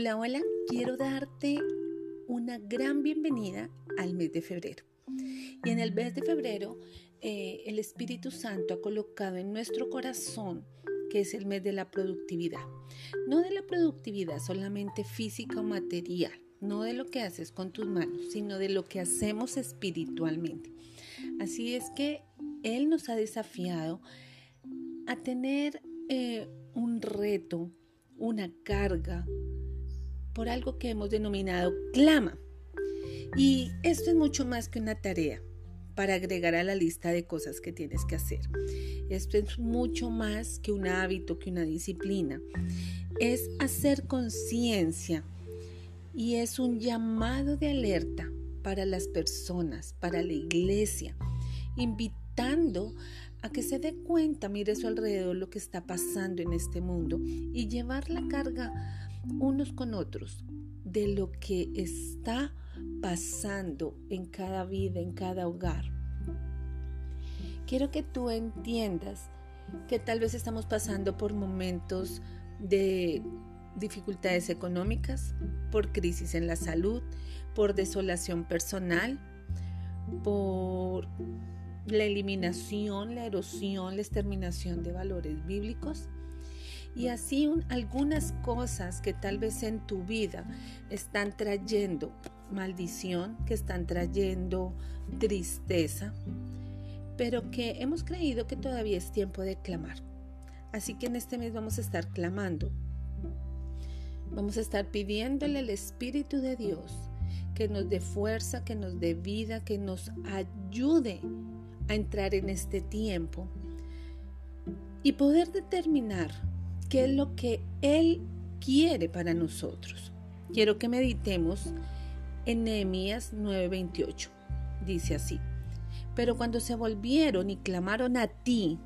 Hola, hola, quiero darte una gran bienvenida al mes de febrero. Y en el mes de febrero, eh, el Espíritu Santo ha colocado en nuestro corazón que es el mes de la productividad. No de la productividad solamente física o material, no de lo que haces con tus manos, sino de lo que hacemos espiritualmente. Así es que Él nos ha desafiado a tener eh, un reto, una carga, por algo que hemos denominado clama. Y esto es mucho más que una tarea para agregar a la lista de cosas que tienes que hacer. Esto es mucho más que un hábito, que una disciplina. Es hacer conciencia y es un llamado de alerta para las personas, para la iglesia, invitando a que se dé cuenta, mire a su alrededor lo que está pasando en este mundo y llevar la carga unos con otros de lo que está pasando en cada vida, en cada hogar. Quiero que tú entiendas que tal vez estamos pasando por momentos de dificultades económicas, por crisis en la salud, por desolación personal, por la eliminación, la erosión, la exterminación de valores bíblicos y así algunas cosas que tal vez en tu vida están trayendo maldición, que están trayendo tristeza, pero que hemos creído que todavía es tiempo de clamar. Así que en este mes vamos a estar clamando. Vamos a estar pidiéndole al Espíritu de Dios que nos dé fuerza, que nos dé vida, que nos ayude a entrar en este tiempo y poder determinar qué es lo que Él quiere para nosotros. Quiero que meditemos en Nehemías 9:28. Dice así, pero cuando se volvieron y clamaron a ti,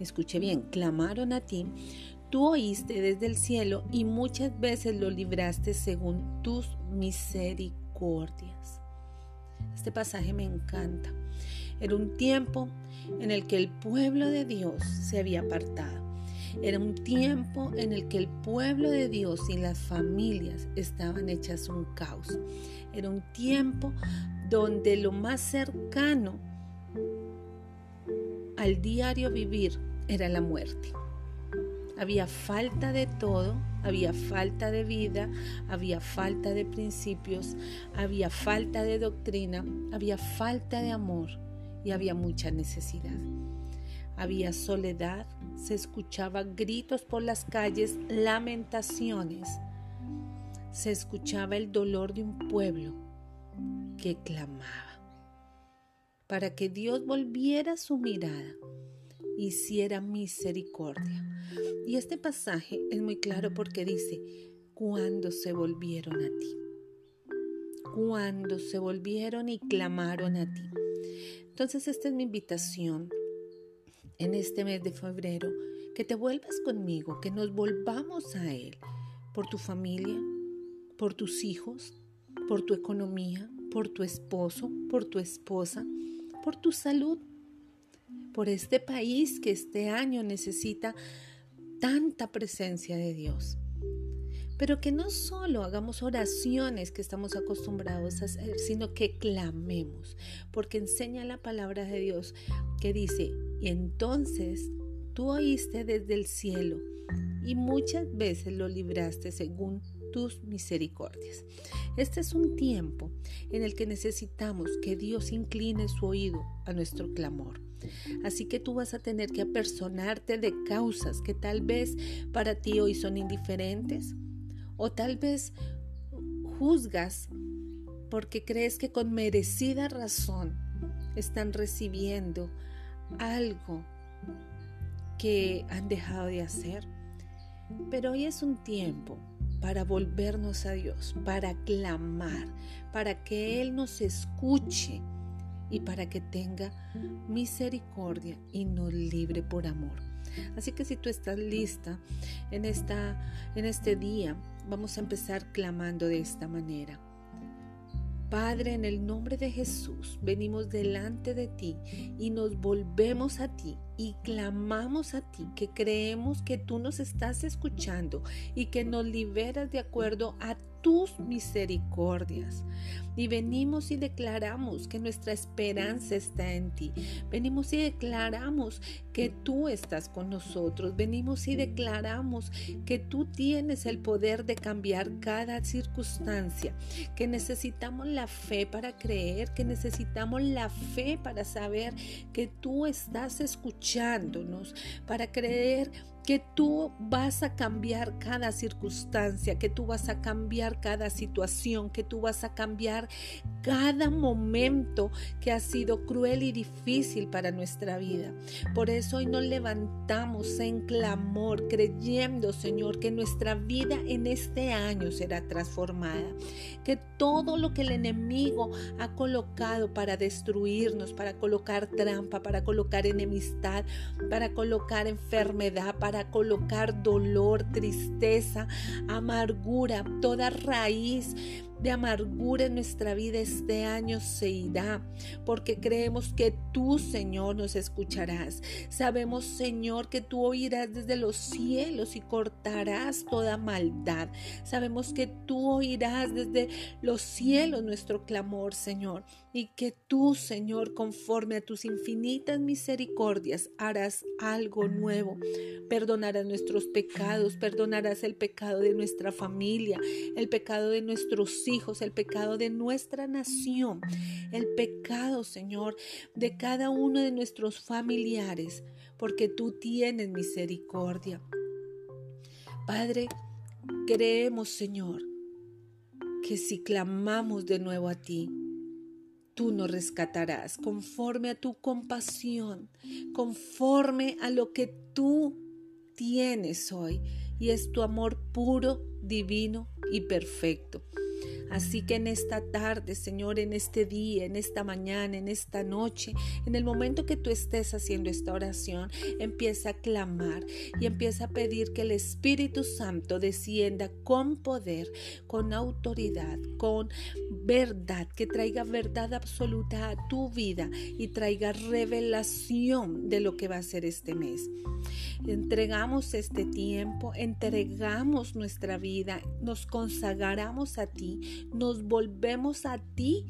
escuche bien, clamaron a ti, tú oíste desde el cielo y muchas veces lo libraste según tus misericordias. Este pasaje me encanta. Era un tiempo en el que el pueblo de Dios se había apartado era un tiempo en el que el pueblo de Dios y las familias estaban hechas un caos. Era un tiempo donde lo más cercano al diario vivir era la muerte. Había falta de todo, había falta de vida, había falta de principios, había falta de doctrina, había falta de amor y había mucha necesidad. Había soledad, se escuchaban gritos por las calles, lamentaciones. Se escuchaba el dolor de un pueblo que clamaba para que Dios volviera su mirada, hiciera misericordia. Y este pasaje es muy claro porque dice, cuando se volvieron a ti, cuando se volvieron y clamaron a ti. Entonces esta es mi invitación en este mes de febrero, que te vuelvas conmigo, que nos volvamos a Él, por tu familia, por tus hijos, por tu economía, por tu esposo, por tu esposa, por tu salud, por este país que este año necesita tanta presencia de Dios. Pero que no solo hagamos oraciones que estamos acostumbrados a hacer, sino que clamemos, porque enseña la palabra de Dios que dice, y entonces tú oíste desde el cielo y muchas veces lo libraste según tus misericordias. Este es un tiempo en el que necesitamos que Dios incline su oído a nuestro clamor. Así que tú vas a tener que apersonarte de causas que tal vez para ti hoy son indiferentes o tal vez juzgas porque crees que con merecida razón están recibiendo algo que han dejado de hacer. Pero hoy es un tiempo para volvernos a Dios, para clamar, para que Él nos escuche y para que tenga misericordia y nos libre por amor. Así que si tú estás lista en, esta, en este día, vamos a empezar clamando de esta manera. Padre, en el nombre de Jesús, venimos delante de ti y nos volvemos a ti y clamamos a ti, que creemos que tú nos estás escuchando y que nos liberas de acuerdo a tus misericordias. Y venimos y declaramos que nuestra esperanza está en ti. Venimos y declaramos que tú estás con nosotros. Venimos y declaramos que tú tienes el poder de cambiar cada circunstancia, que necesitamos la fe para creer, que necesitamos la fe para saber que tú estás escuchándonos, para creer que tú vas a cambiar cada circunstancia, que tú vas a cambiar cada situación, que tú vas a cambiar cada momento que ha sido cruel y difícil para nuestra vida. Por eso hoy nos levantamos en clamor, creyendo, Señor, que nuestra vida en este año será transformada, que todo lo que el enemigo ha colocado para destruirnos, para colocar trampa, para colocar enemistad, para colocar enfermedad, para colocar dolor, tristeza, amargura, toda raíz de amargura en nuestra vida este año se irá, porque creemos que tú, Señor, nos escucharás. Sabemos, Señor, que tú oirás desde los cielos y cortarás toda maldad. Sabemos que tú oirás desde los cielos nuestro clamor, Señor, y que tú, Señor, conforme a tus infinitas misericordias, harás algo nuevo. Perdonarás nuestros pecados, perdonarás el pecado de nuestra familia, el pecado de nuestros hijos, el pecado de nuestra nación, el pecado, Señor, de cada uno de nuestros familiares, porque tú tienes misericordia. Padre, creemos, Señor, que si clamamos de nuevo a ti, tú nos rescatarás conforme a tu compasión, conforme a lo que tú tienes hoy, y es tu amor puro, divino y perfecto. Así que en esta tarde, Señor, en este día, en esta mañana, en esta noche, en el momento que tú estés haciendo esta oración, empieza a clamar y empieza a pedir que el Espíritu Santo descienda con poder, con autoridad, con verdad, que traiga verdad absoluta a tu vida y traiga revelación de lo que va a ser este mes. Entregamos este tiempo, entregamos nuestra vida, nos consagramos a ti, nos volvemos a ti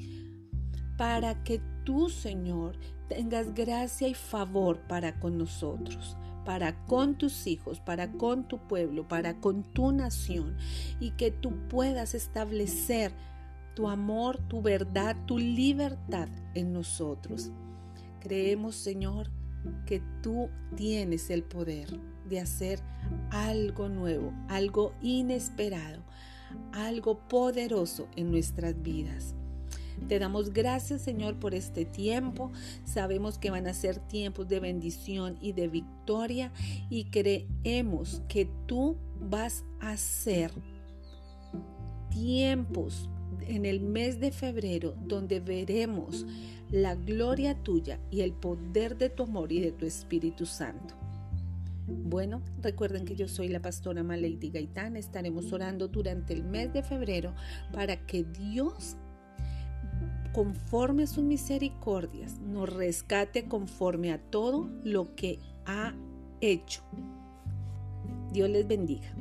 para que tú, Señor, tengas gracia y favor para con nosotros para con tus hijos, para con tu pueblo, para con tu nación y que tú puedas establecer tu amor, tu verdad, tu libertad en nosotros. Creemos, Señor, que tú tienes el poder de hacer algo nuevo, algo inesperado, algo poderoso en nuestras vidas. Te damos gracias, Señor, por este tiempo. Sabemos que van a ser tiempos de bendición y de victoria y creemos que tú vas a ser tiempos en el mes de febrero donde veremos la gloria tuya y el poder de tu amor y de tu Espíritu Santo. Bueno, recuerden que yo soy la pastora Malady Gaitán. Estaremos orando durante el mes de febrero para que Dios, conforme a sus misericordias, nos rescate conforme a todo lo que ha hecho. Dios les bendiga.